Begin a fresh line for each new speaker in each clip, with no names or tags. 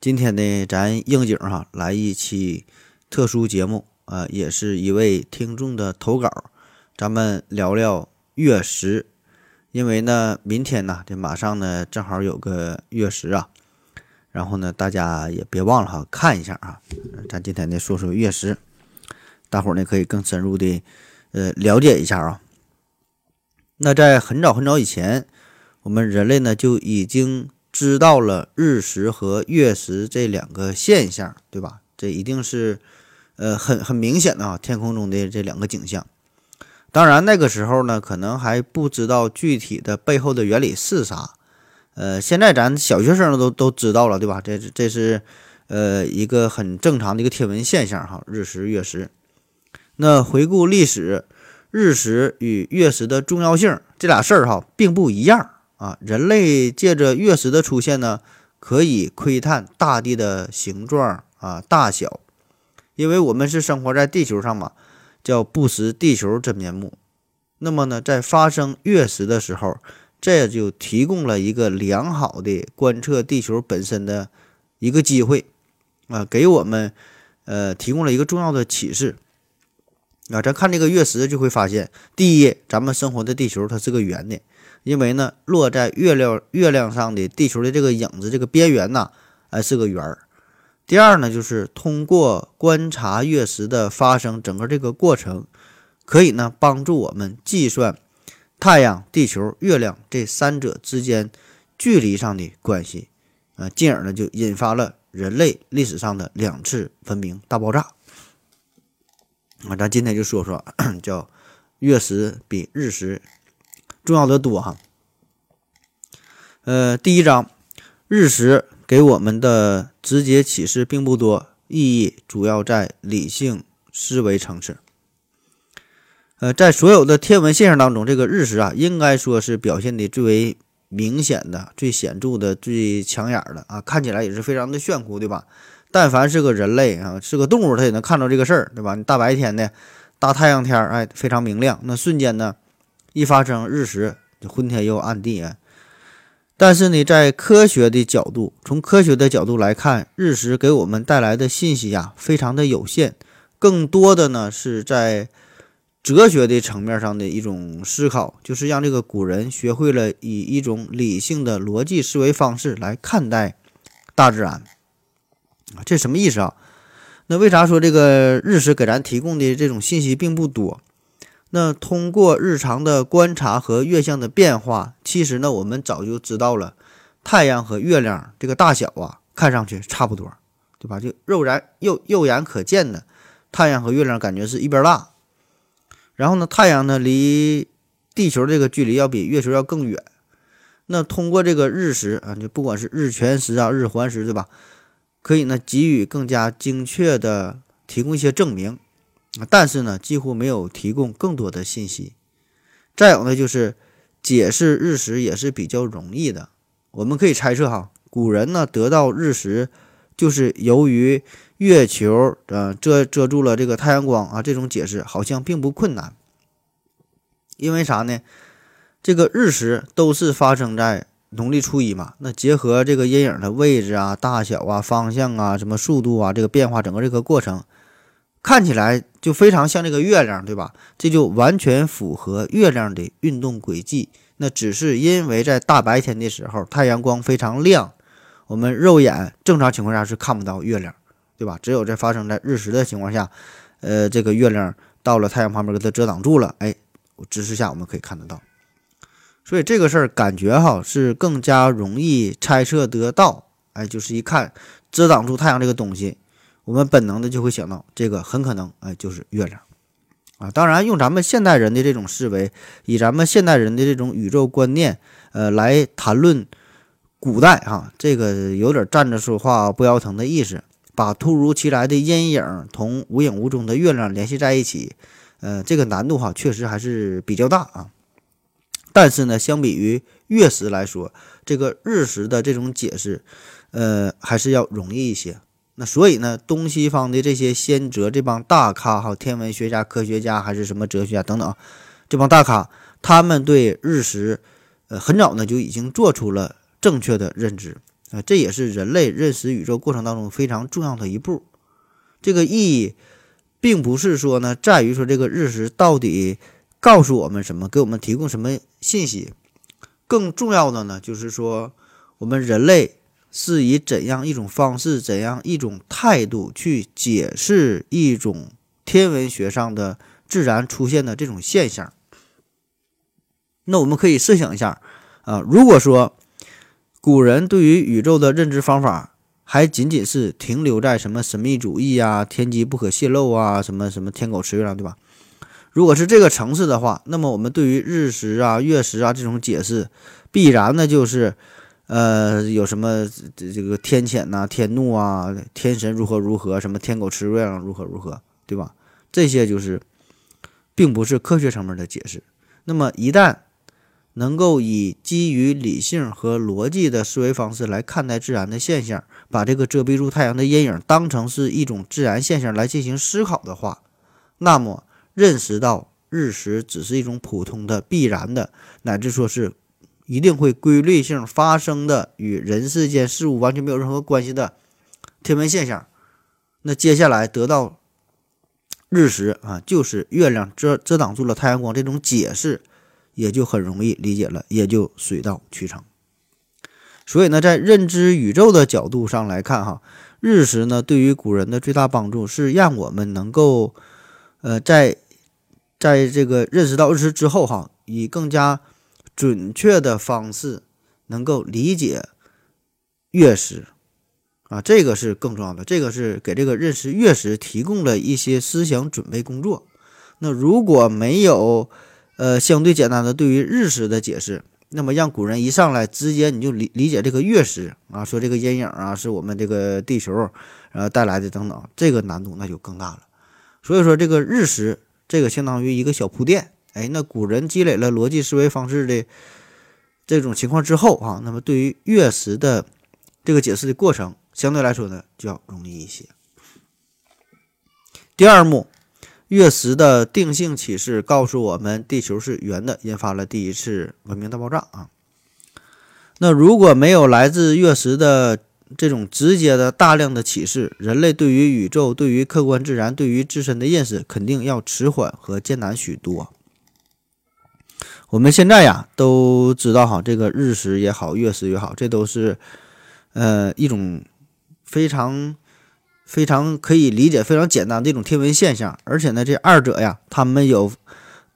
今天呢，咱应景哈来一期特殊节目啊、也是一位听众的投稿，咱们聊聊月食。因为呢，明天呢，这马上呢，正好有个月食啊，然后呢，大家也别忘了哈，看一下啊。咱今天呢，说说月食，大伙儿呢可以更深入的呃了解一下啊。那在很早很早以前，我们人类呢就已经知道了日食和月食这两个现象，对吧？这一定是呃很很明显的啊，天空中的这两个景象。当然那个时候呢，可能还不知道具体的背后的原理是啥。呃，现在咱小学生都都知道了，对吧？这这是呃一个很正常的一个天文现象哈，日食月食。那回顾历史。日食与月食的重要性，这俩事儿哈并不一样啊。人类借着月食的出现呢，可以窥探大地的形状啊、大小，因为我们是生活在地球上嘛，叫不识地球真面目。那么呢，在发生月食的时候，这就提供了一个良好的观测地球本身的一个机会啊，给我们呃提供了一个重要的启示。啊，咱看这个月食就会发现，第一，咱们生活的地球它是个圆的，因为呢，落在月亮月亮上的地球的这个影子这个边缘呢，哎是个圆儿。第二呢，就是通过观察月食的发生整个这个过程，可以呢帮助我们计算太阳、地球、月亮这三者之间距离上的关系，啊，进而呢就引发了人类历史上的两次文明大爆炸。啊，咱今天就说说 叫月食比日食重要的多哈。呃，第一章，日食给我们的直接启示并不多，意义主要在理性思维层次。呃，在所有的天文现象当中，这个日食啊，应该说是表现的最为明显的、最显著的、最抢眼的啊，看起来也是非常的炫酷，对吧？但凡是个人类啊，是个动物，它也能看到这个事儿，对吧？你大白天的，大太阳天儿，哎，非常明亮。那瞬间呢，一发生日食，就昏天又暗地啊。但是呢，在科学的角度，从科学的角度来看，日食给我们带来的信息呀，非常的有限。更多的呢，是在哲学的层面上的一种思考，就是让这个古人学会了以一种理性的逻辑思维方式来看待大自然。啊，这什么意思啊？那为啥说这个日食给咱提供的这种信息并不多？那通过日常的观察和月相的变化，其实呢，我们早就知道了，太阳和月亮这个大小啊，看上去差不多，对吧？就肉眼肉肉眼可见的，太阳和月亮感觉是一边大。然后呢，太阳呢离地球这个距离要比月球要更远。那通过这个日食啊，就不管是日全食啊、日环食，对吧？可以呢，给予更加精确的提供一些证明，但是呢，几乎没有提供更多的信息。再有呢，就是解释日食也是比较容易的。我们可以猜测哈，古人呢得到日食，就是由于月球呃遮遮住了这个太阳光啊，这种解释好像并不困难。因为啥呢？这个日食都是发生在。农历初一嘛，那结合这个阴影的位置啊、大小啊、方向啊、什么速度啊，这个变化整个这个过程，看起来就非常像这个月亮，对吧？这就完全符合月亮的运动轨迹。那只是因为在大白天的时候，太阳光非常亮，我们肉眼正常情况下是看不到月亮，对吧？只有在发生在日食的情况下，呃，这个月亮到了太阳旁边给它遮挡住了，哎，直视下我们可以看得到。所以这个事儿感觉哈是更加容易猜测得到，哎，就是一看遮挡住太阳这个东西，我们本能的就会想到这个很可能哎就是月亮，啊，当然用咱们现代人的这种思维，以咱们现代人的这种宇宙观念，呃，来谈论古代哈，这个有点站着说话不腰疼的意思。把突如其来的阴影同无影无踪的月亮联系在一起，呃，这个难度哈确实还是比较大啊。但是呢，相比于月食来说，这个日食的这种解释，呃，还是要容易一些。那所以呢，东西方的这些先哲这帮大咖哈，天文学家、科学家还是什么哲学家等等，这帮大咖，他们对日食，呃，很早呢就已经做出了正确的认知。啊，这也是人类认识宇宙过程当中非常重要的一步。这个意义，并不是说呢，在于说这个日食到底告诉我们什么，给我们提供什么信息。更重要的呢，就是说我们人类是以怎样一种方式、怎样一种态度去解释一种天文学上的自然出现的这种现象。那我们可以设想一下，啊，如果说。古人对于宇宙的认知方法还仅仅是停留在什么神秘主义啊、天机不可泄露啊、什么什么天狗吃月亮，对吧？如果是这个层次的话，那么我们对于日食啊、月食啊这种解释，必然呢就是，呃，有什么这这个天谴呐、天怒啊、天神如何如何、什么天狗吃月亮如何如何，对吧？这些就是，并不是科学层面的解释。那么一旦能够以基于理性和逻辑的思维方式来看待自然的现象，把这个遮蔽住太阳的阴影当成是一种自然现象来进行思考的话，那么认识到日食只是一种普通的、必然的，乃至说是一定会规律性发生的与人世间事物完全没有任何关系的天文现象，那接下来得到日食啊，就是月亮遮遮挡住了太阳光这种解释。也就很容易理解了，也就水到渠成。所以呢，在认知宇宙的角度上来看，哈，日食呢对于古人的最大帮助是让我们能够，呃，在在这个认识到日食之后，哈，以更加准确的方式能够理解月食啊，这个是更重要的，这个是给这个认识月食提供了一些思想准备工作。那如果没有，呃，相对简单的对于日食的解释，那么让古人一上来直接你就理理解这个月食啊，说这个阴影啊是我们这个地球呃带来的等等，这个难度那就更大了。所以说这个日食这个相当于一个小铺垫，哎，那古人积累了逻辑思维方式的这种情况之后啊，那么对于月食的这个解释的过程相对来说呢就要容易一些。第二幕。月食的定性启示告诉我们，地球是圆的，引发了第一次文明大爆炸啊。那如果没有来自月食的这种直接的大量的启示，人类对于宇宙、对于客观自然、对于自身的认识，肯定要迟缓和艰难许多。我们现在呀都知道哈，这个日食也好，月食也好，这都是呃一种非常。非常可以理解，非常简单的一种天文现象，而且呢，这二者呀，它们有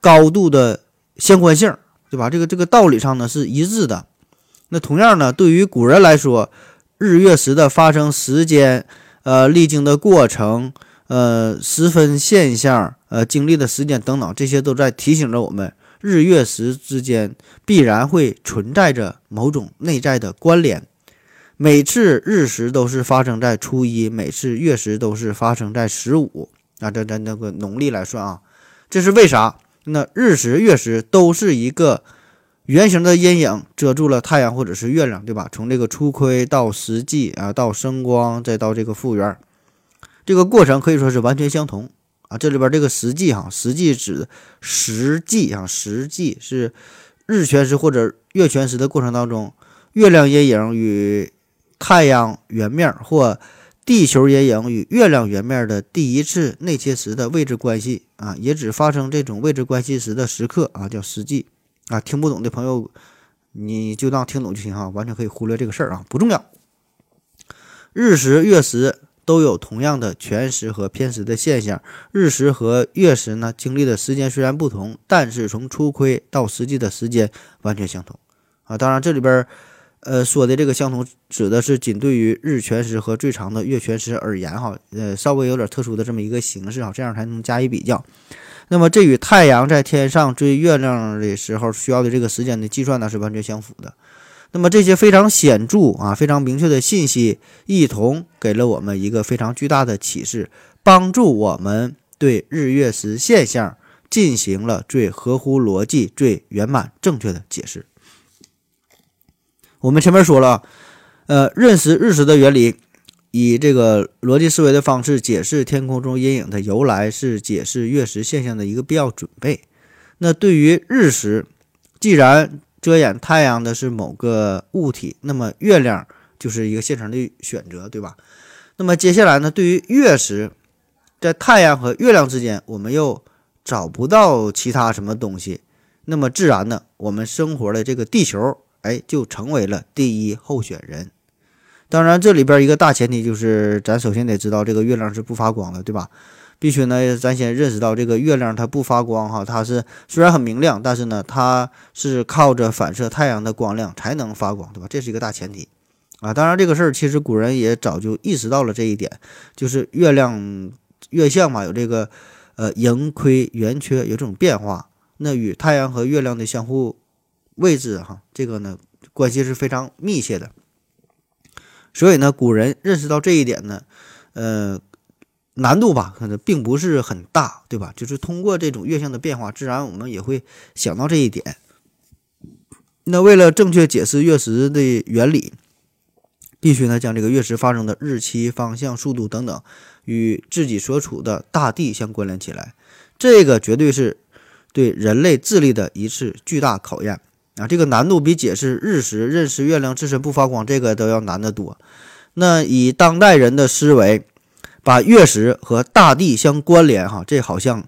高度的相关性，对吧？这个这个道理上呢是一致的。那同样呢，对于古人来说，日月食的发生时间、呃，历经的过程、呃，时分现象、呃，经历的时间等等，这些都在提醒着我们，日月食之间必然会存在着某种内在的关联。每次日食都是发生在初一，每次月食都是发生在十五。啊，这咱那个农历来算啊，这是为啥？那日食、月食都是一个圆形的阴影遮住了太阳或者是月亮，对吧？从这个初亏到实际啊，到升光，再到这个复原，这个过程可以说是完全相同啊。这里边这个实际哈，实际指实际啊，实际是日全食或者月全食的过程当中，月亮阴影与太阳圆面或地球阴影与月亮圆面的第一次内切时的位置关系啊，也只发生这种位置关系时的时刻啊，叫实际啊。听不懂的朋友，你就当听懂就行哈，完全可以忽略这个事儿啊，不重要。日食、月食都有同样的全食和偏食的现象。日食和月食呢，经历的时间虽然不同，但是从初亏到实际的时间完全相同啊。当然，这里边。呃，说的这个相同，指的是仅对于日全食和最长的月全食而言，哈，呃，稍微有点特殊的这么一个形式，哈，这样才能加以比较。那么，这与太阳在天上追月亮的时候需要的这个时间的计算呢，是完全相符的。那么这些非常显著啊、非常明确的信息，一同给了我们一个非常巨大的启示，帮助我们对日月食现象进行了最合乎逻辑、最圆满正确的解释。我们前面说了，呃，认识日食的原理，以这个逻辑思维的方式解释天空中阴影的由来，是解释月食现象的一个必要准备。那对于日食，既然遮掩太阳的是某个物体，那么月亮就是一个现成的选择，对吧？那么接下来呢，对于月食，在太阳和月亮之间，我们又找不到其他什么东西，那么自然呢，我们生活的这个地球，哎，就成为了第一候选人。当然，这里边一个大前提就是，咱首先得知道这个月亮是不发光的，对吧？必须呢，咱先认识到这个月亮它不发光哈，它是虽然很明亮，但是呢，它是靠着反射太阳的光亮才能发光，对吧？这是一个大前提啊。当然，这个事儿其实古人也早就意识到了这一点，就是月亮月相嘛，有这个呃盈亏圆缺有这种变化，那与太阳和月亮的相互位置哈，这个呢关系是非常密切的。所以呢，古人认识到这一点呢，呃。难度吧，可能并不是很大，对吧？就是通过这种月相的变化，自然我们也会想到这一点。那为了正确解释月食的原理，必须呢将这个月食发生的日期、方向、速度等等与自己所处的大地相关联起来。这个绝对是对人类智力的一次巨大考验啊！这个难度比解释日食、认识月亮自身不发光这个都要难得多。那以当代人的思维。把月食和大地相关联，哈，这好像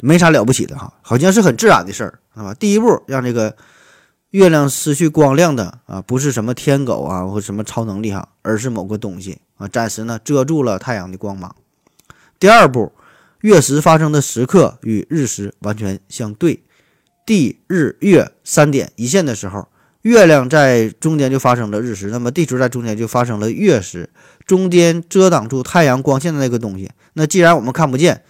没啥了不起的，哈，好像是很自然的事儿，是吧？第一步让这个月亮失去光亮的啊，不是什么天狗啊或什么超能力哈，而是某个东西啊，暂时呢遮住了太阳的光芒。第二步，月食发生的时刻与日食完全相对，地日月三点一线的时候。月亮在中间就发生了日食，那么地球在中间就发生了月食，中间遮挡住太阳光线的那个东西，那既然我们看不见，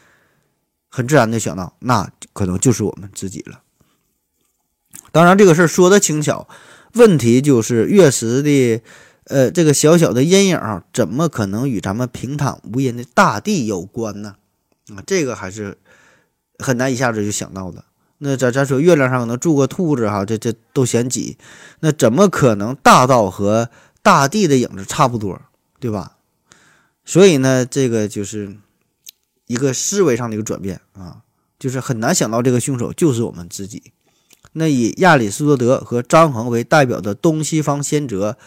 很自然的想到，那可能就是我们自己了。当然，这个事儿说的轻巧，问题就是月食的，呃，这个小小的阴影啊，怎么可能与咱们平坦无垠的大地有关呢？啊，这个还是很难一下子就想到的。那咱咱说月亮上可能住个兔子哈，这这都嫌挤，那怎么可能大到和大地的影子差不多，对吧？所以呢，这个就是一个思维上的一个转变啊，就是很难想到这个凶手就是我们自己。那以亚里士多德和张衡为代表的东西方先哲，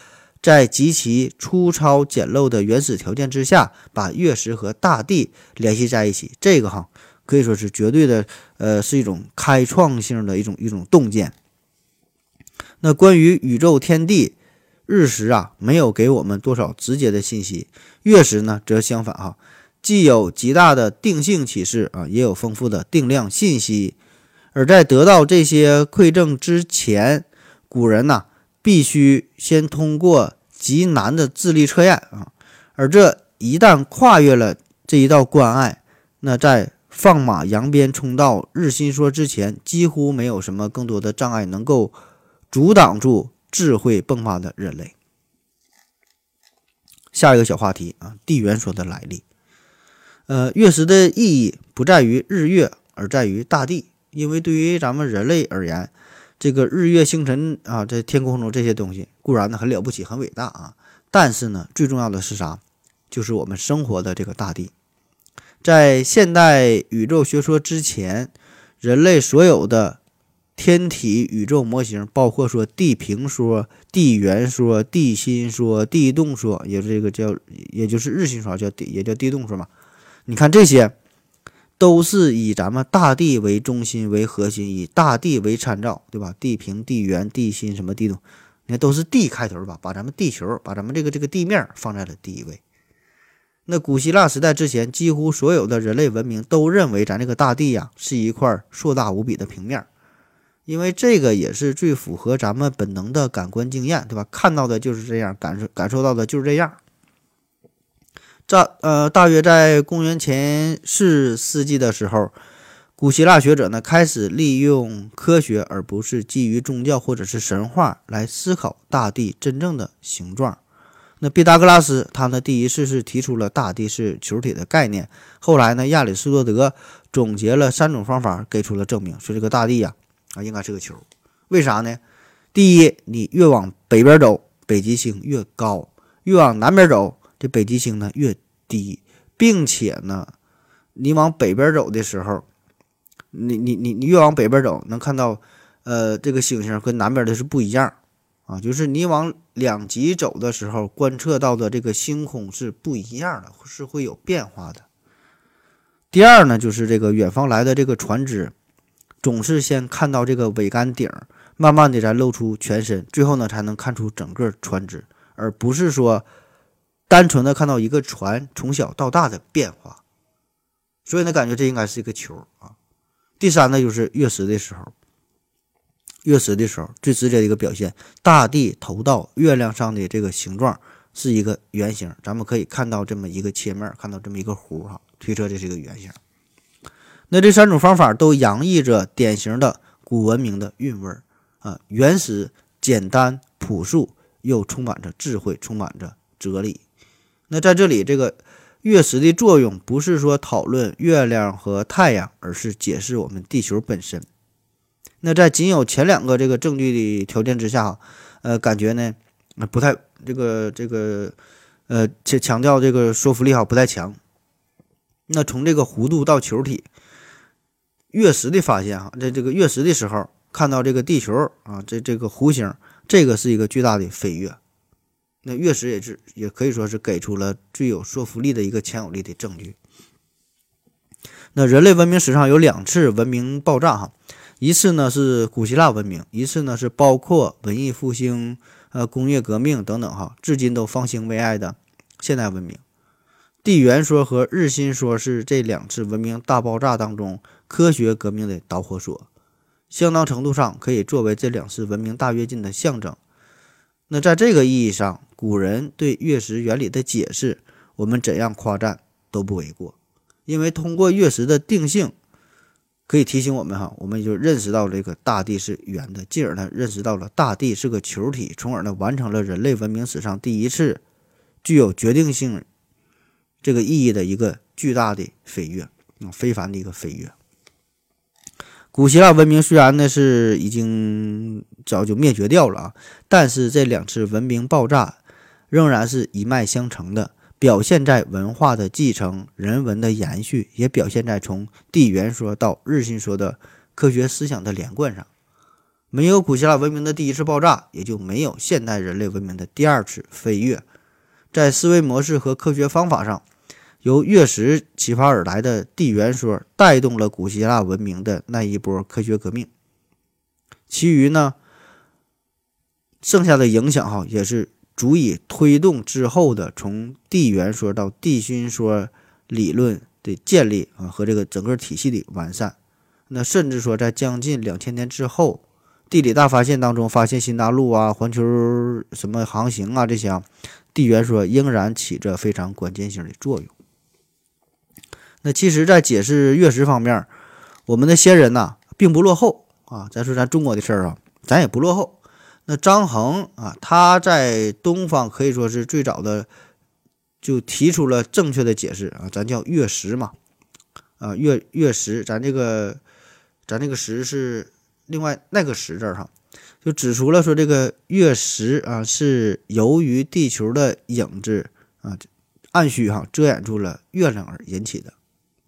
在极其粗糙简陋的原始条件之下，把月食和大地联系在一起，这个哈。可以说是绝对的，呃，是一种开创性的一种一种洞见。那关于宇宙天地日食啊，没有给我们多少直接的信息；月食呢，则相反哈，既有极大的定性启示啊，也有丰富的定量信息。而在得到这些馈赠之前，古人呐，必须先通过极难的智力测验啊。而这一旦跨越了这一道关隘，那在放马扬鞭冲到日心说之前，几乎没有什么更多的障碍能够阻挡住智慧迸发的人类。下一个小话题啊，地缘说的来历。呃，月食的意义不在于日月，而在于大地。因为对于咱们人类而言，这个日月星辰啊，在天空中这些东西固然呢很了不起、很伟大啊，但是呢，最重要的是啥？就是我们生活的这个大地。在现代宇宙学说之前，人类所有的天体宇宙模型，包括说地平说、地圆说、地心说、地动说，也这个叫，也就是日心说，叫地，也叫地动说嘛。你看这些，都是以咱们大地为中心为核心，以大地为参照，对吧？地平、地圆、地心什么地动，你看都是地开头吧？把咱们地球，把咱们这个这个地面放在了第一位。那古希腊时代之前，几乎所有的人类文明都认为咱这个大地呀是一块硕大无比的平面，因为这个也是最符合咱们本能的感官经验，对吧？看到的就是这样，感受感受到的就是这样。在呃，大约在公元前四世纪的时候，古希腊学者呢开始利用科学，而不是基于宗教或者是神话来思考大地真正的形状。那毕达哥拉斯他呢第一次是提出了大地是球体的概念，后来呢亚里士多德总结了三种方法，给出了证明，说这个大地呀啊应该是个球。为啥呢？第一，你越往北边走，北极星越高；越往南边走，这北极星呢越低，并且呢，你往北边走的时候，你你你你越往北边走，能看到，呃，这个星星跟南边的是不一样啊，就是你往两极走的时候，观测到的这个星空是不一样的，是会有变化的。第二呢，就是这个远方来的这个船只，总是先看到这个桅杆顶。慢慢的才露出全身，最后呢才能看出整个船只，而不是说单纯的看到一个船从小到大的变化。所以呢，感觉这应该是一个球啊。第三呢，就是月食的时候，月食的时候最直接的一个表现，大地投到月亮上的这个形状是一个圆形，咱们可以看到这么一个切面，看到这么一个弧哈，推测这是一个圆形。那这三种方法都洋溢着典型的古文明的韵味儿。啊，原始、简单、朴素，又充满着智慧，充满着哲理。那在这里，这个月食的作用不是说讨论月亮和太阳，而是解释我们地球本身。那在仅有前两个这个证据的条件之下，呃，感觉呢，不太这个这个，呃，强强调这个说服力哈不太强。那从这个弧度到球体，月食的发现哈，在这个月食的时候。看到这个地球啊，这这个弧形，这个是一个巨大的飞跃。那月食也是，也可以说是给出了最有说服力的一个强有力的证据。那人类文明史上有两次文明爆炸，哈，一次呢是古希腊文明，一次呢是包括文艺复兴、呃工业革命等等，哈，至今都方兴未艾的现代文明。地缘说和日心说是这两次文明大爆炸当中科学革命的导火索。相当程度上可以作为这两次文明大跃进的象征。那在这个意义上，古人对月食原理的解释，我们怎样夸赞都不为过。因为通过月食的定性，可以提醒我们哈，我们就认识到这个大地是圆的，进而呢认识到了大地是个球体，从而呢完成了人类文明史上第一次具有决定性这个意义的一个巨大的飞跃，啊，非凡的一个飞跃。古希腊文明虽然呢是已经早就灭绝掉了啊，但是这两次文明爆炸仍然是一脉相承的，表现在文化的继承、人文的延续，也表现在从地缘说到日心说的科学思想的连贯上。没有古希腊文明的第一次爆炸，也就没有现代人类文明的第二次飞跃，在思维模式和科学方法上。由月食启发而来的地缘说，带动了古希腊文明的那一波科学革命。其余呢，剩下的影响哈，也是足以推动之后的从地缘说到地心说理论的建立啊，和这个整个体系的完善。那甚至说，在将近两千年之后，地理大发现当中发现新大陆啊、环球什么航行啊这些，地缘说仍然起着非常关键性的作用。那其实，在解释月食方面，我们的先人呐并不落后啊。咱说咱中国的事儿啊，咱也不落后。那张衡啊，他在东方可以说是最早的，就提出了正确的解释啊。咱叫月食嘛，啊月月食，咱这个咱这个食是另外那个食字哈，就指出了说这个月食啊是由于地球的影子啊暗虚哈遮掩住了月亮而引起的。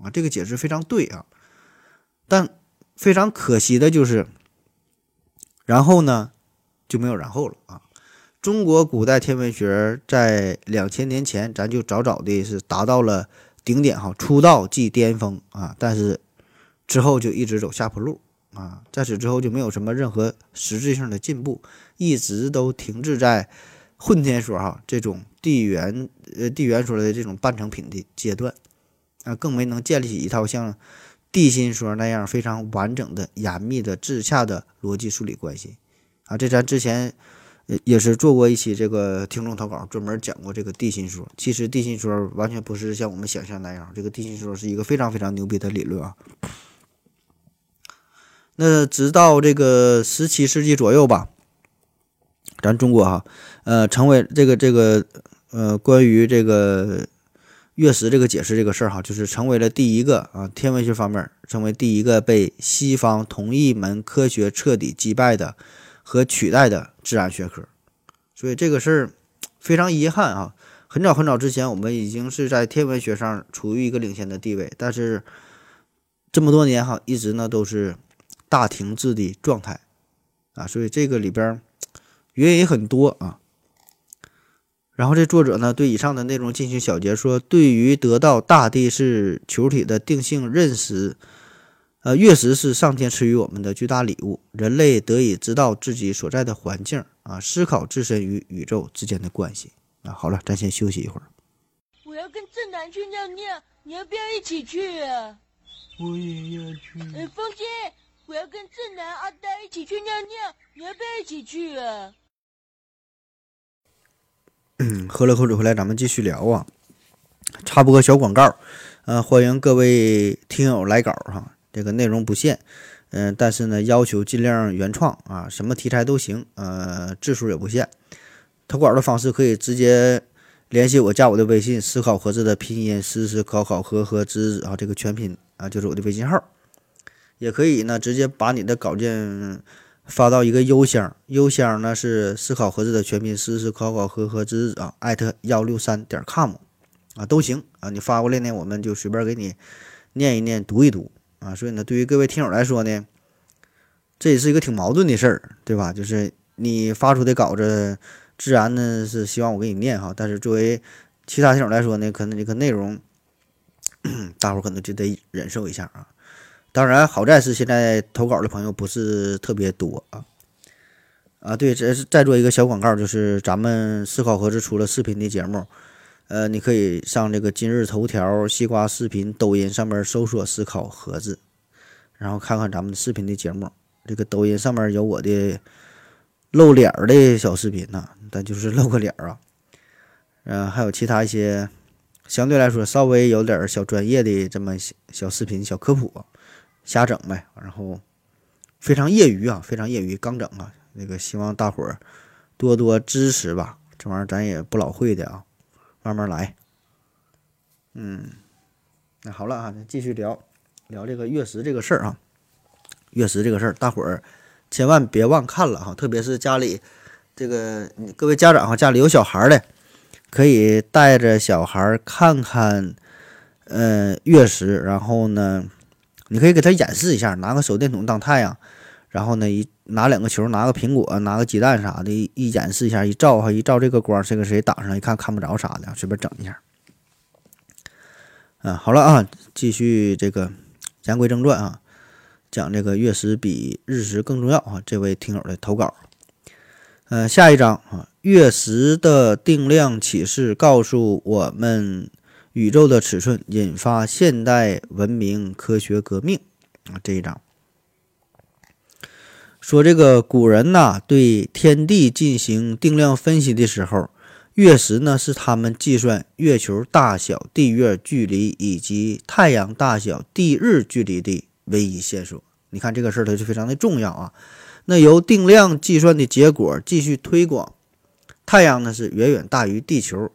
啊，这个解释非常对啊，但非常可惜的就是，然后呢就没有然后了啊。中国古代天文学在两千年前，咱就早早的是达到了顶点哈，出道即巅峰啊，但是之后就一直走下坡路啊，在此之后就没有什么任何实质性的进步，一直都停滞在混天说哈这种地缘呃地缘说的这种半成品的阶段。啊，更没能建立起一套像地心说那样非常完整的、严密的、自洽的逻辑数理关系啊！这咱之前也是做过一期这个听众投稿，专门讲过这个地心说。其实地心说完全不是像我们想象那样，这个地心说是一个非常非常牛逼的理论啊。那直到这个十七世纪左右吧，咱中国哈，呃，成为这个这个呃，关于这个月食这个解释这个事儿哈，就是成为了第一个啊，天文学方面成为第一个被西方同一门科学彻底击败的和取代的自然学科。所以这个事儿非常遗憾啊。很早很早之前，我们已经是在天文学上处于一个领先的地位，但是这么多年哈，一直呢都是大停滞的状态啊，所以这个里边原因很多啊。然后这作者呢对以上的内容进行小结，说对于得到大地是球体的定性认识，呃，月食是上天赐予我们的巨大礼物，人类得以知道自己所在的环境啊，思考自身与宇宙之间的关系。啊，好了，咱先休息一会儿。
我要跟正南去尿尿，你要不要一起去啊？
我也要去。
哎，风姐，我要跟正南、阿呆一起去尿尿，你要不要一起去啊？
嗯，喝了口水回来，咱们继续聊啊。插播个小广告，呃，欢迎各位听友来稿哈，这个内容不限，嗯，但是呢，要求尽量原创啊，什么题材都行，呃，字数也不限。投稿的方式可以直接联系我，加我的微信“思考盒子”的拼音“思思考考和和之”啊，这个全拼啊就是我的微信号。也可以呢，直接把你的稿件发到一个邮箱，邮箱呢是“思考盒子”的全拼“思思考考和和之”啊，艾特幺六三点 com 啊都行啊。你发过来呢，我们就随便给你念一念、读一读啊。所以呢，对于各位听友来说呢，这也是一个挺矛盾的事儿，对吧？就是你发出的稿子。自然呢是希望我给你念哈，但是作为其他听友来说呢，可能这个内容，大伙可能就得忍受一下啊。当然，好在是现在投稿的朋友不是特别多啊。啊，对，这是再做一个小广告，就是咱们思考盒子出了视频的节目，呃，你可以上这个今日头条、西瓜视频、抖音上面搜索“思考盒子”，然后看看咱们视频的节目。这个抖音上面有我的露脸的小视频呢。但就是露个脸儿啊，嗯，还有其他一些相对来说稍微有点小专业的这么小视频、小科普，瞎整呗。然后非常业余啊，非常业余，刚整啊。那个希望大伙儿多多支持吧，这玩意儿咱也不老会的啊，慢慢来。嗯，那好了啊，继续聊聊这个月食这个事儿啊。月食这个事儿，大伙儿千万别忘看了哈，特别是家里。这个各位家长哈，家里有小孩的，可以带着小孩看看，呃，月食。然后呢，你可以给他演示一下，拿个手电筒当太阳，然后呢，一拿两个球，拿个苹果，拿个鸡蛋啥的，一演示一下，一照哈，一照这个光，谁跟谁挡上，一看看不着啥的，随便整一下。嗯，好了啊，继续这个言归正传啊，讲这个月食比日食更重要啊。这位听友的投稿。嗯，下一章啊，月食的定量启示告诉我们宇宙的尺寸，引发现代文明科学革命啊。这一章说，这个古人呐对天地进行定量分析的时候，月食呢是他们计算月球大小、地月距离以及太阳大小、地日距离的唯一线索。你看这个事儿，它就非常的重要啊。那由定量计算的结果继续推广，太阳呢是远远大于地球。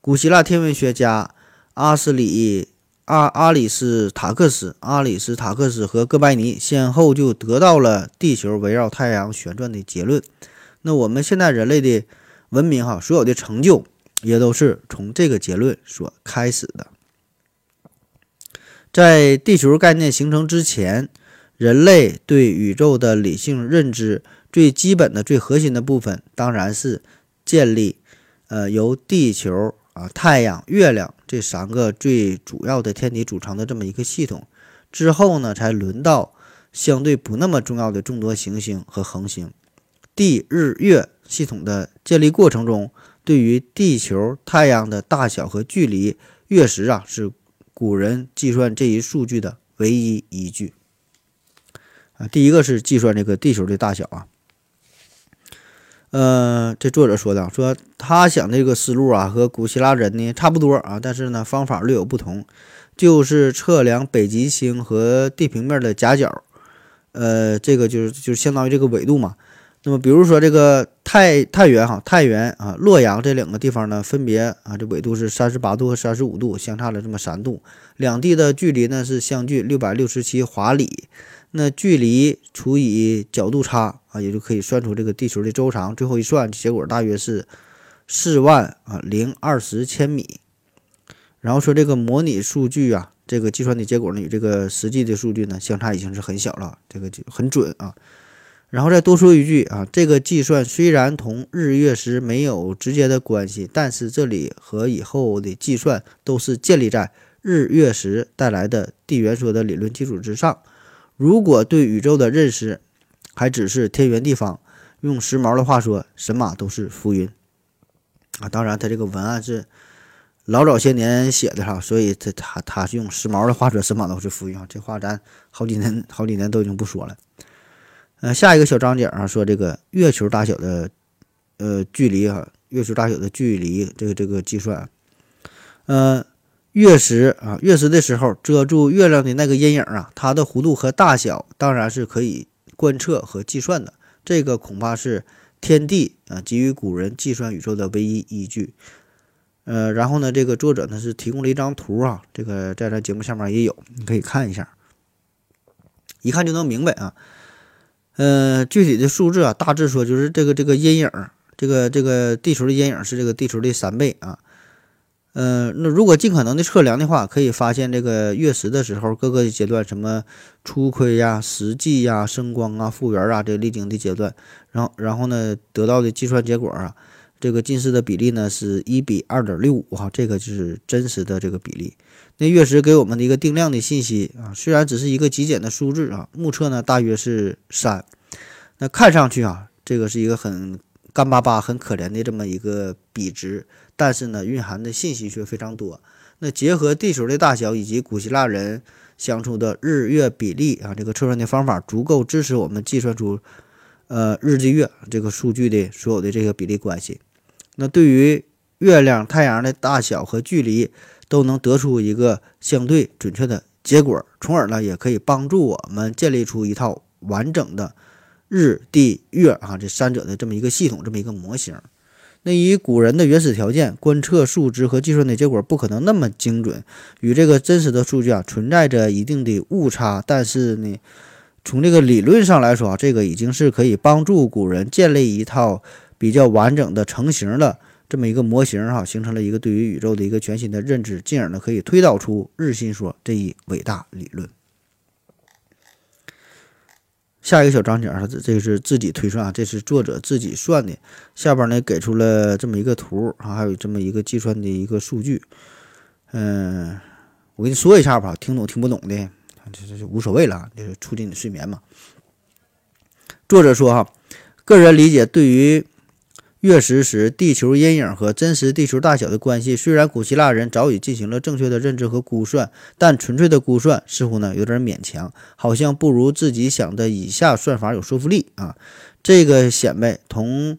古希腊天文学家阿斯里阿阿里斯塔克斯阿里斯塔克斯和哥白尼先后就得到了地球围绕太阳旋转的结论。那我们现在人类的文明哈，所有的成就也都是从这个结论所开始的。在地球概念形成之前。人类对宇宙的理性认知最基本的、最核心的部分，当然是建立，呃，由地球啊、太阳、月亮这三个最主要的天体组成的这么一个系统。之后呢，才轮到相对不那么重要的众多行星和恒星。地、日、月系统的建立过程中，对于地球、太阳的大小和距离，月食啊，是古人计算这一数据的唯一依据。啊，第一个是计算这个地球的大小啊。呃，这作者说的，说他想这个思路啊，和古希腊人呢差不多啊，但是呢方法略有不同，就是测量北极星和地平面的夹角，呃，这个就是就是相当于这个纬度嘛。那么比如说这个太太原哈，太原啊，洛阳这两个地方呢，分别啊这纬度是三十八度和三十五度，相差了这么三度，两地的距离呢是相距六百六十七华里。那距离除以角度差啊，也就可以算出这个地球的周长。最后一算，结果大约是四万啊零二十千米。然后说这个模拟数据啊，这个计算的结果呢，与这个实际的数据呢相差已经是很小了，这个就很准啊。然后再多说一句啊，这个计算虽然同日月食没有直接的关系，但是这里和以后的计算都是建立在日月食带来的地圆说的理论基础之上。如果对宇宙的认识还只是天圆地方，用时髦的话说，神马都是浮云啊。当然，他这个文案是。老早些年写的哈，所以他他他是用时髦的话说，神马都是浮云啊。这话咱好几年好几年都已经不说了。呃，下一个小章节啊，说这个月球大小的呃距离哈，月球大小的距离这个这个计算，呃，月食啊，月食的时候遮住月亮的那个阴影啊，它的弧度和大小当然是可以观测和计算的。这个恐怕是天地啊给予古人计算宇宙的唯一依据。呃，然后呢，这个作者呢是提供了一张图啊，这个在咱节目下面也有，你可以看一下，一看就能明白啊。呃，具体的数字啊，大致说就是这个这个阴影，这个这个地球的阴影是这个地球的三倍啊。呃，那如果尽可能的测量的话，可以发现这个月食的时候各个阶段，什么初窥呀、实际呀、升光啊、复原啊，这历经的阶段，然后然后呢得到的计算结果啊。这个近视的比例呢是一比二点六五哈，这个就是真实的这个比例。那月食给我们的一个定量的信息啊，虽然只是一个极简的数字啊，目测呢大约是三。那看上去啊，这个是一个很干巴巴、很可怜的这么一个比值，但是呢，蕴含的信息却非常多。那结合地球的大小以及古希腊人相处的日月比例啊，这个测算的方法足够支持我们计算出呃日积月这个数据的所有的这个比例关系。那对于月亮、太阳的大小和距离，都能得出一个相对准确的结果，从而呢，也可以帮助我们建立出一套完整的日、地、月啊这三者的这么一个系统，这么一个模型。那以古人的原始条件，观测数值和计算的结果不可能那么精准，与这个真实的数据啊存在着一定的误差。但是呢，从这个理论上来说啊，这个已经是可以帮助古人建立一套。比较完整的成型的这么一个模型哈，形成了一个对于宇宙的一个全新的认知，进而呢可以推导出日心说这一伟大理论。下一个小章节，它这这是自己推算啊，这是作者自己算的。下边呢给出了这么一个图啊，还有这么一个计算的一个数据。嗯，我跟你说一下吧，听懂听不懂的，这这就无所谓了，就是促进你睡眠嘛。作者说哈，个人理解对于。月食时地球阴影和真实地球大小的关系，虽然古希腊人早已进行了正确的认知和估算，但纯粹的估算似乎呢有点勉强，好像不如自己想的以下算法有说服力啊。这个显摆同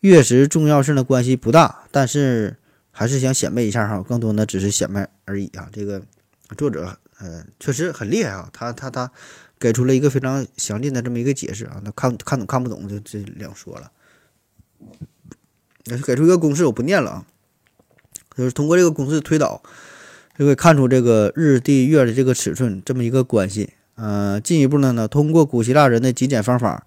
月食重要性的关系不大，但是还是想显摆一下哈，更多呢只是显摆而已啊。这个作者呃确实很厉害啊，他他他给出了一个非常详尽的这么一个解释啊，那看看懂看不懂就这两说了。给出一个公式，我不念了啊。就是通过这个公式推导，就可以看出这个日、地、月的这个尺寸这么一个关系。呃，进一步呢呢，通过古希腊人的极简方法，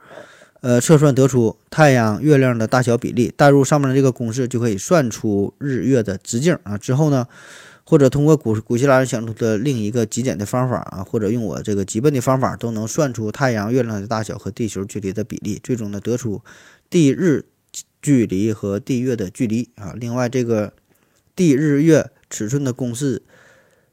呃，测算得出太阳、月亮的大小比例，代入上面的这个公式，就可以算出日月的直径啊。之后呢，或者通过古古希腊人想出的另一个极简的方法啊，或者用我这个极笨的方法，都能算出太阳、月亮的大小和地球距离的比例，最终呢，得出地日。距离和地月的距离啊，另外这个地日月尺寸的公式，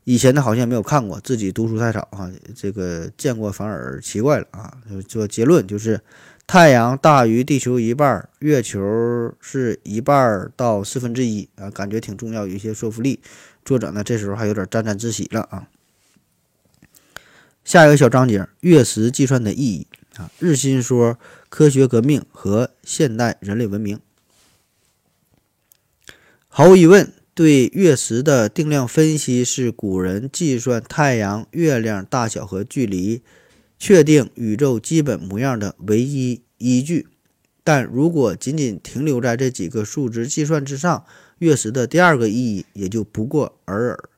以前呢好像没有看过，自己读书太少啊，这个见过反而奇怪了啊。做结论就是太阳大于地球一半，月球是一半到四分之一啊，感觉挺重要，有一些说服力。作者呢这时候还有点沾沾自喜了啊。下一个小章节，月食计算的意义啊，日心说。科学革命和现代人类文明，毫无疑问，对月食的定量分析是古人计算太阳、月亮大小和距离确定宇宙基本模样的唯一依据。但如果仅仅停留在这几个数值计算之上，月食的第二个意义也就不过尔尔。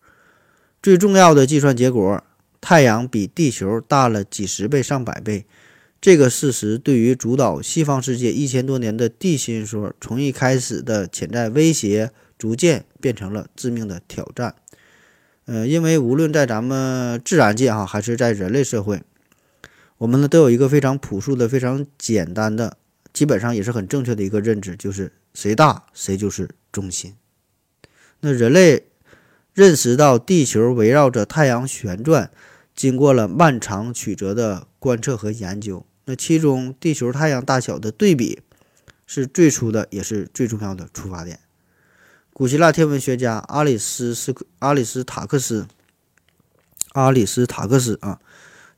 最重要的计算结果，太阳比地球大了几十倍、上百倍。这个事实对于主导西方世界一千多年的地心说，从一开始的潜在威胁，逐渐变成了致命的挑战。呃，因为无论在咱们自然界哈，还是在人类社会，我们呢都有一个非常朴素的、非常简单的，基本上也是很正确的一个认知，就是谁大谁就是中心。那人类认识到地球围绕着太阳旋转，经过了漫长曲折的观测和研究。那其中，地球太阳大小的对比是最初的，也是最重要的出发点。古希腊天文学家阿里斯斯阿里斯塔克斯阿里斯塔克斯啊，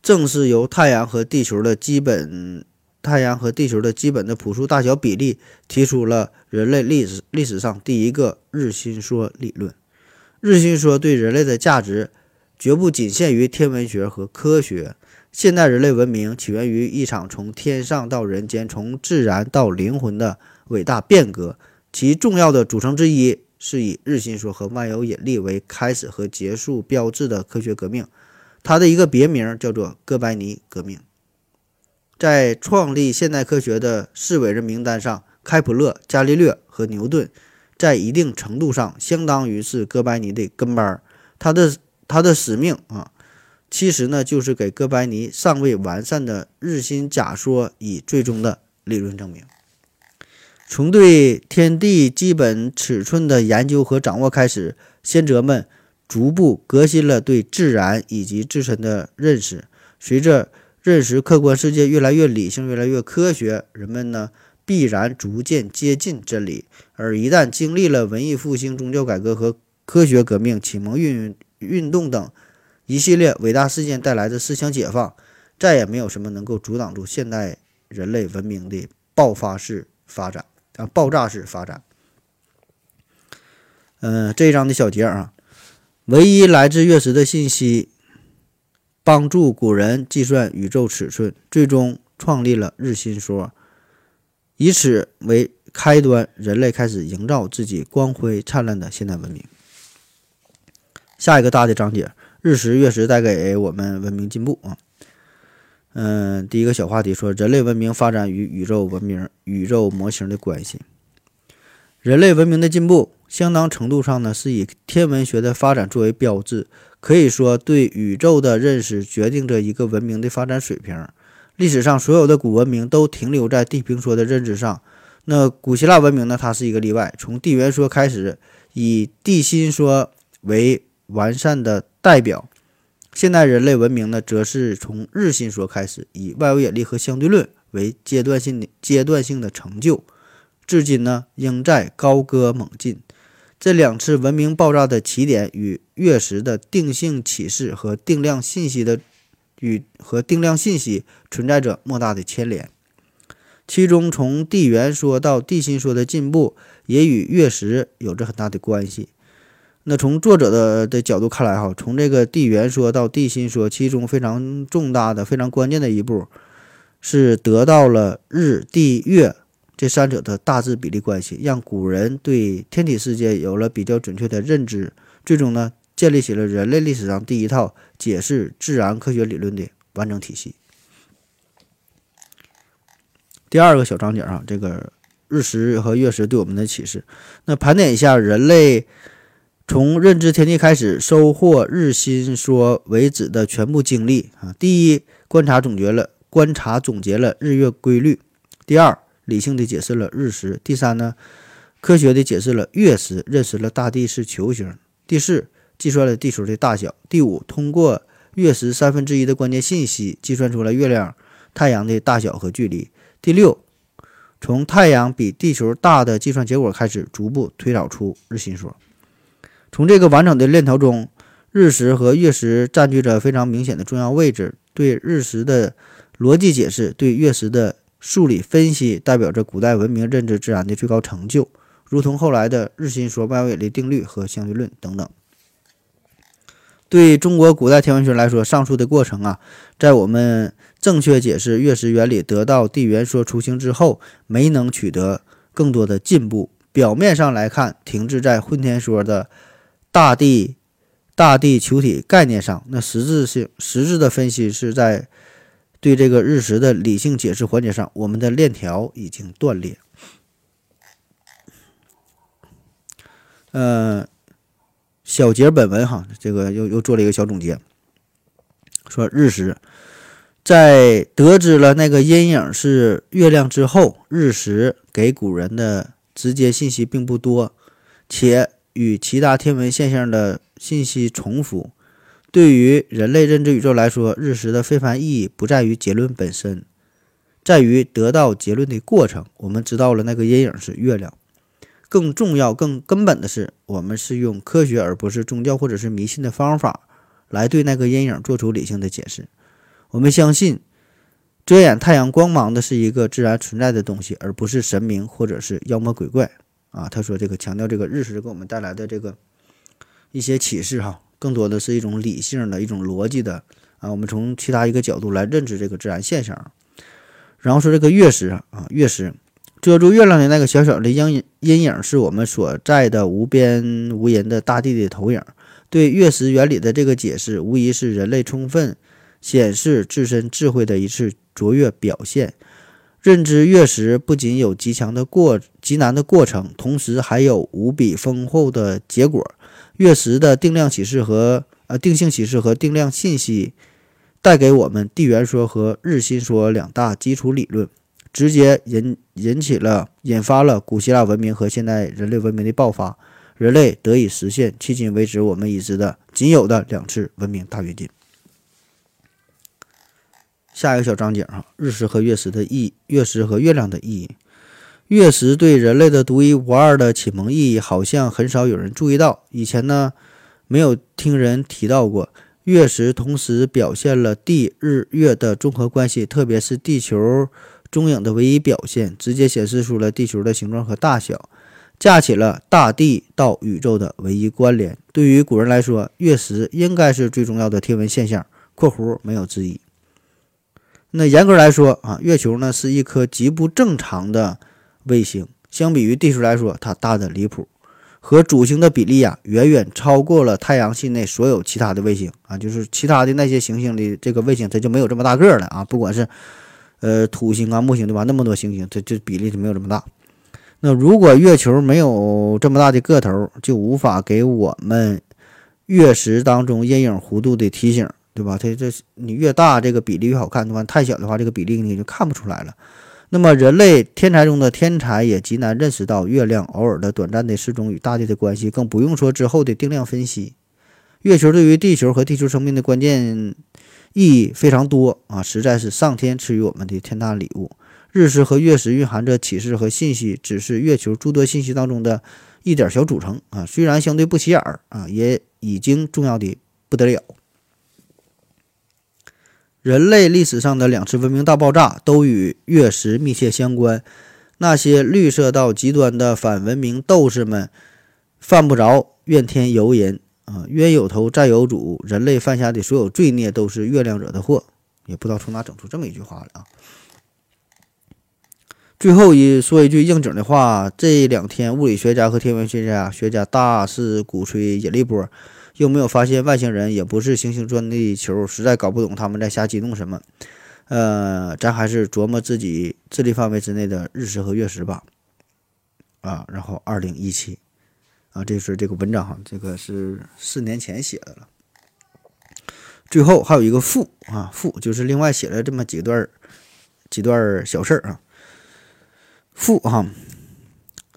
正是由太阳和地球的基本太阳和地球的基本的朴素大小比例，提出了人类历史历史上第一个日心说理论。日心说对人类的价值，绝不仅限于天文学和科学。现代人类文明起源于一场从天上到人间、从自然到灵魂的伟大变革，其重要的组成之一是以日心说和万有引力为开始和结束标志的科学革命。它的一个别名叫做哥白尼革命。在创立现代科学的四伟人名单上，开普勒、伽利略和牛顿在一定程度上相当于是哥白尼的跟班儿。他的他的使命啊。其实呢，就是给哥白尼尚未完善的日心假说以最终的理论证明。从对天地基本尺寸的研究和掌握开始，先哲们逐步革新了对自然以及自身的认识。随着认识客观世界越来越理性、越来越科学，人们呢必然逐渐接近真理。而一旦经历了文艺复兴、宗教改革和科学革命、启蒙运运动等。一系列伟大事件带来的思想解放，再也没有什么能够阻挡住现代人类文明的爆发式发展啊，爆炸式发展。嗯，这一章的小节啊，唯一来自月食的信息，帮助古人计算宇宙尺寸，最终创立了日心说，以此为开端，人类开始营造自己光辉灿烂的现代文明。下一个大的章节。日食月食带给我们文明进步啊，嗯，第一个小话题说人类文明发展与宇宙文明、宇宙模型的关系。人类文明的进步，相当程度上呢是以天文学的发展作为标志，可以说对宇宙的认识决定着一个文明的发展水平。历史上所有的古文明都停留在地平说的认知上，那古希腊文明呢，它是一个例外，从地缘说开始，以地心说为完善的。代表现代人类文明呢，则是从日心说开始，以万有引力和相对论为阶段性的阶段性的成就，至今呢仍在高歌猛进。这两次文明爆炸的起点与月食的定性启示和定量信息的与和定量信息存在着莫大的牵连，其中从地缘说到地心说的进步，也与月食有着很大的关系。那从作者的的角度看来，哈，从这个地缘说到地心说，其中非常重大的、非常关键的一步，是得到了日、地、月这三者的大致比例关系，让古人对天体世界有了比较准确的认知，最终呢，建立起了人类历史上第一套解释自然科学理论的完整体系。第二个小章节啊，这个日食和月食对我们的启示，那盘点一下人类。从认知天地开始，收获日心说为止的全部经历啊。第一，观察总结了观察总结了日月规律；第二，理性的解释了日食；第三呢，科学的解释了月食，认识了大地是球形；第四，计算了地球的大小；第五，通过月食三分之一的关键信息，计算出了月亮、太阳的大小和距离；第六，从太阳比地球大的计算结果开始，逐步推导出日心说。从这个完整的链条中，日食和月食占据着非常明显的重要位置。对日食的逻辑解释，对月食的数理分析，代表着古代文明认知自然的最高成就，如同后来的日心说、万有引力定律和相对论等等。对中国古代天文学来说，上述的过程啊，在我们正确解释月食原理、得到地缘说雏形之后，没能取得更多的进步。表面上来看，停滞在混天说的大地、大地球体概念上，那实质性、实质的分析是在对这个日食的理性解释环节上，我们的链条已经断裂。呃，小节本文哈，这个又又做了一个小总结，说日食在得知了那个阴影是月亮之后，日食给古人的直接信息并不多，且与其他天文现象的信息重复。对于人类认知宇宙来说，日食的非凡意义不在于结论本身，在于得到结论的过程。我们知道了那个阴影是月亮。更重要、更根本的是，我们是用科学而不是宗教或者是迷信的方法来对那个阴影做出理性的解释。我们相信，遮掩太阳光芒的是一个自然存在的东西，而不是神明或者是妖魔鬼怪。啊，他说这个强调这个日食给我们带来的这个一些启示，哈，更多的是一种理性的一种逻辑的啊，我们从其他一个角度来认知这个自然现象。然后说这个月食啊，月食。遮住月亮的那个小小的阴，阴影是我们所在的无边无垠的大地的投影。对月食原理的这个解释，无疑是人类充分显示自身智慧的一次卓越表现。认知月食不仅有极强的过极难的过程，同时还有无比丰厚的结果。月食的定量启示和呃定性启示和定量信息，带给我们地缘说和日心说两大基础理论。直接引引起了、引发了古希腊文明和现代人类文明的爆发，人类得以实现迄今为止我们已知的仅有的两次文明大跃进。下一个小章节哈，日食和月食的意义，月食和月亮的意义。月食对人类的独一无二的启蒙意义，好像很少有人注意到。以前呢，没有听人提到过。月食同时表现了地、日、月的综合关系，特别是地球。中影的唯一表现，直接显示出了地球的形状和大小，架起了大地到宇宙的唯一关联。对于古人来说，月食应该是最重要的天文现象（括弧没有之一）。那严格来说啊，月球呢是一颗极不正常的卫星，相比于地球来说，它大的离谱，和主星的比例啊，远远超过了太阳系内所有其他的卫星啊，就是其他的那些行星的这个卫星，它就没有这么大个了啊，不管是。呃，土星啊，木星对吧？那么多行星，这这比例就没有这么大。那如果月球没有这么大的个头，就无法给我们月食当中阴影弧度的提醒，对吧？它这你越大，这个比例越好看，对吧？太小的话，这个比例你就看不出来了。那么人类天才中的天才也极难认识到月亮偶尔的短暂的失踪与大地的关系，更不用说之后的定量分析。月球对于地球和地球生命的关键。意义非常多啊，实在是上天赐予我们的天大礼物。日食和月食蕴含着启示和信息，只是月球诸多信息当中的一点小组成啊。虽然相对不起眼啊，也已经重要的不得了。人类历史上的两次文明大爆炸都与月食密切相关。那些绿色到极端的反文明斗士们，犯不着怨天尤人。啊，冤有头债有主，人类犯下的所有罪孽都是月亮惹的祸，也不知道从哪整出这么一句话来啊。最后一说一句应景的话，这两天物理学家和天文学家学家大肆鼓吹引力波，有没有发现外星人也不是行星转地球？实在搞不懂他们在瞎激动什么。呃，咱还是琢磨自己智力范围之内的日食和月食吧。啊，然后二零一七。啊，这是这个文章哈，这个是四年前写的了。最后还有一个附啊，附就是另外写了这么几段几段小事儿啊。附哈，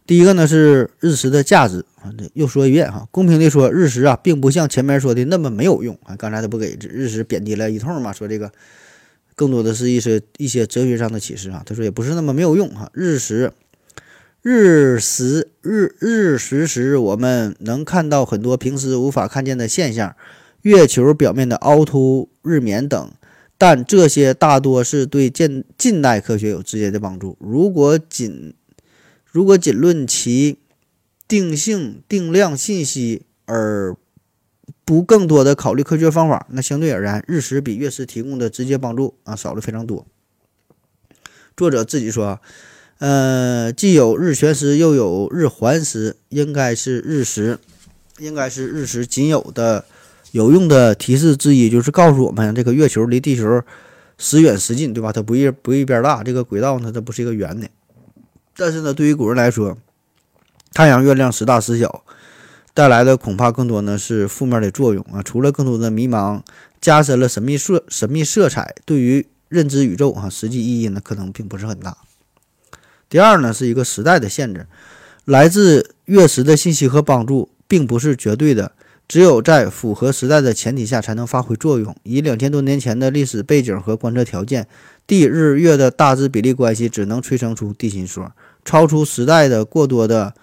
第一个呢是日食的价值啊，又说一遍哈，公平的说，日食啊并不像前面说的那么没有用啊。刚才他不给日食贬低了一通嘛，说这个更多的是一些一些哲学上的启示啊。他说也不是那么没有用哈，日食。日食日日食时，我们能看到很多平时无法看见的现象，月球表面的凹凸、日冕等。但这些大多是对近近代科学有直接的帮助。如果仅如果仅论其定性、定量信息，而不更多的考虑科学方法，那相对而言，日食比月食提供的直接帮助啊少了非常多。作者自己说，呃，既有日全食，又有日环食，应该是日食，应该是日食仅有的有用的提示之一，就是告诉我们这个月球离地球时远时近，对吧？它不一不一边大，这个轨道呢，它不是一个圆的。但是呢，对于古人来说，太阳、月亮时大时小。带来的恐怕更多呢是负面的作用啊！除了更多的迷茫，加深了神秘色神秘色彩，对于认知宇宙啊实际意义呢可能并不是很大。第二呢是一个时代的限制，来自月食的信息和帮助并不是绝对的，只有在符合时代的前提下才能发挥作用。以两千多年前的历史背景和观测条件，地日月的大致比例关系只能催生出地心说，超出时代的过多的。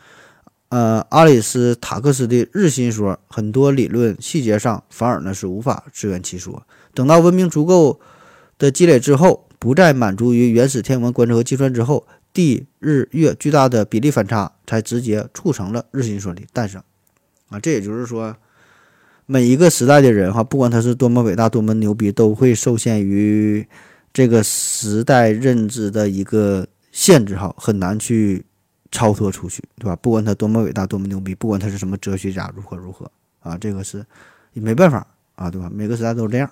呃，阿里斯塔克斯的日心说，很多理论细节上反而呢是无法自圆其说。等到文明足够的积累之后，不再满足于原始天文观测和计算之后，地日月巨大的比例反差才直接促成了日心说的诞生。啊，这也就是说，每一个时代的人哈，不管他是多么伟大、多么牛逼，都会受限于这个时代认知的一个限制哈，很难去。超脱出去，对吧？不管他多么伟大，多么牛逼，不管他是什么哲学家，如何如何啊，这个是也没办法啊，对吧？每个时代都是这样。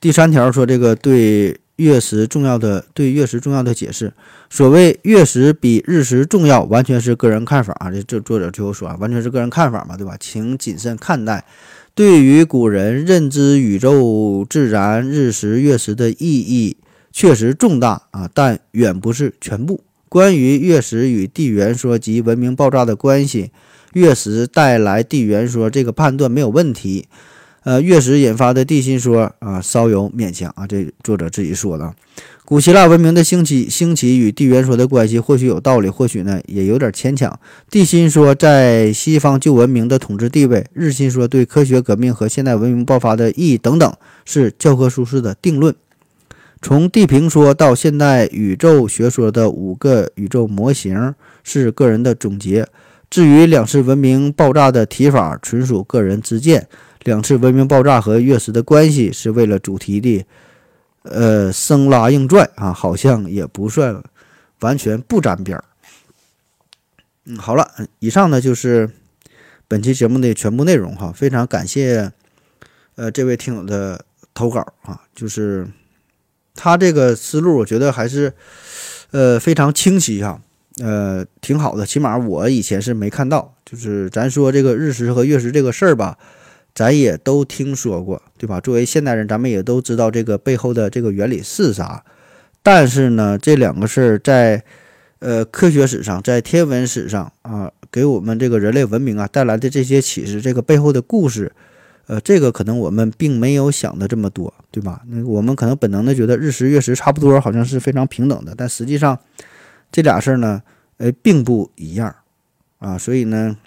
第三条说这个对月食重要的对月食重要的解释，所谓月食比日食重要，完全是个人看法啊。这这作者最后说啊，完全是个人看法嘛，对吧？请谨慎看待。对于古人认知宇宙自然日食月食的意义确实重大啊，但远不是全部。关于月食与地缘说及文明爆炸的关系，月食带来地缘说这个判断没有问题。呃，月食引发的地心说啊，稍有勉强啊。这作者自己说的。古希腊文明的兴起，兴起与地缘说的关系或许有道理，或许呢也有点牵强。地心说在西方旧文明的统治地位，日心说对科学革命和现代文明爆发的意义等等，是教科书式的定论。从地平说到现代宇宙学说的五个宇宙模型是个人的总结。至于两次文明爆炸的提法，纯属个人之见。两次文明爆炸和月食的关系是为了主题的，呃，生拉硬拽啊，好像也不算完全不沾边儿。嗯，好了，以上呢就是本期节目的全部内容哈。非常感谢呃这位听友的投稿啊，就是。他这个思路，我觉得还是，呃，非常清晰哈，呃，挺好的。起码我以前是没看到，就是咱说这个日食和月食这个事儿吧，咱也都听说过，对吧？作为现代人，咱们也都知道这个背后的这个原理是啥。但是呢，这两个事儿在，呃，科学史上，在天文史上啊，给我们这个人类文明啊带来的这些启示，这个背后的故事。呃，这个可能我们并没有想的这么多，对吧？那我们可能本能的觉得日食月食差不多，好像是非常平等的，但实际上这俩事儿呢，呃，并不一样啊。所以呢，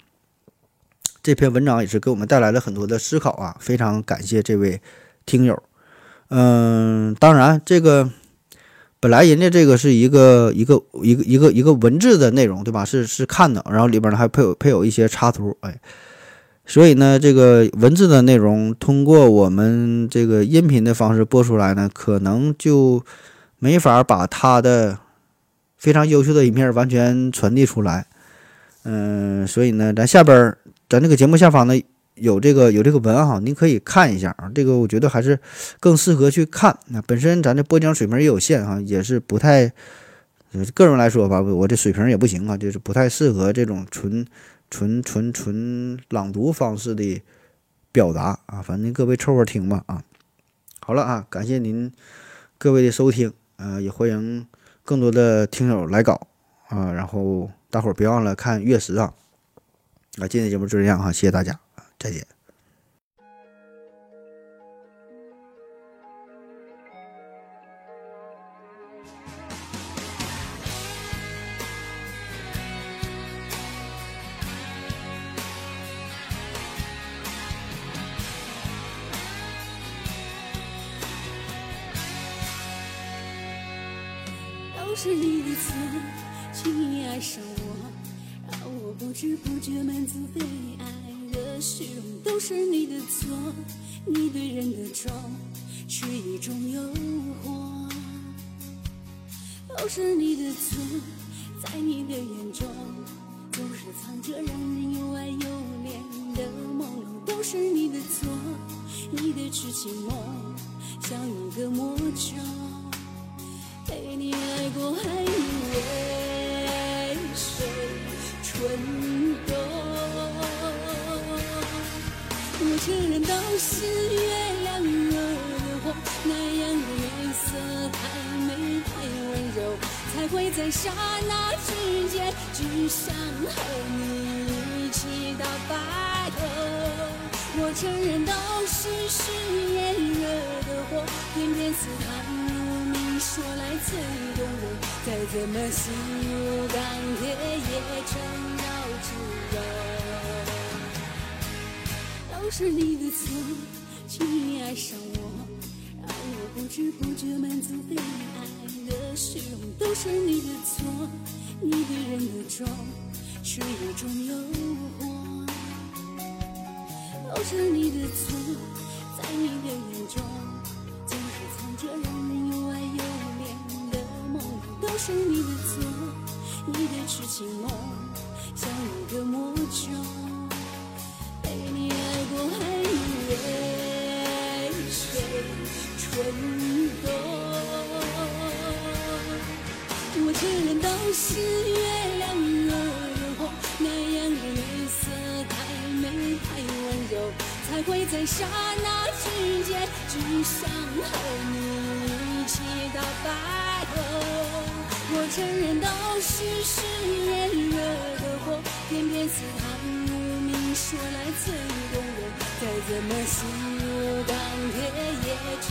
这篇文章也是给我们带来了很多的思考啊。非常感谢这位听友。嗯，当然，这个本来人家这个是一个一个一个一个一个文字的内容，对吧？是是看的，然后里边呢还配有配有一些插图，哎。所以呢，这个文字的内容通过我们这个音频的方式播出来呢，可能就没法把它的非常优秀的一面完全传递出来。嗯，所以呢，咱下边咱这个节目下方呢有这个有这个文案哈，您可以看一下啊。这个我觉得还是更适合去看。那本身咱这播讲水平也有限哈，也是不太，个人来说吧，我这水平也不行啊，就是不太适合这种纯。纯纯纯朗读方式的表达啊，反正各位凑合听吧啊。好了啊，感谢您各位的收听，呃，也欢迎更多的听友来搞啊。然后大伙儿别忘了看月食啊。啊，今天节目就这样哈，谢谢大家，再见。
是你的错，你对人的宠是一种诱惑，都是你的错，在你的眼中总是藏着让人又爱又怜的朦胧，都是你的错，你的痴情梦像一个魔咒，被你爱过还以为谁蠢动。承认都是月亮惹的祸，那样的月色太美太温柔，才会在刹那之间只想和你一起到白头。我承认都是誓言惹的祸，偏偏似炭如你说来最动人，再怎么心如钢铁也成是你的错，轻易爱上我，让我不知不觉满足被爱的虚荣。都是你的错，你对人的宠是一种诱惑。都是你的错，在你的眼中总是藏着让人又爱又怜的梦。都是你的错，你的痴情梦像一个魔咒。都是月亮惹的祸，那样的月色太美太温柔，才会在刹那之间只想和你一起到白头。我承认都是誓言惹的祸，偏偏似糖如蜜，说来最动人。再怎么心如钢铁，也成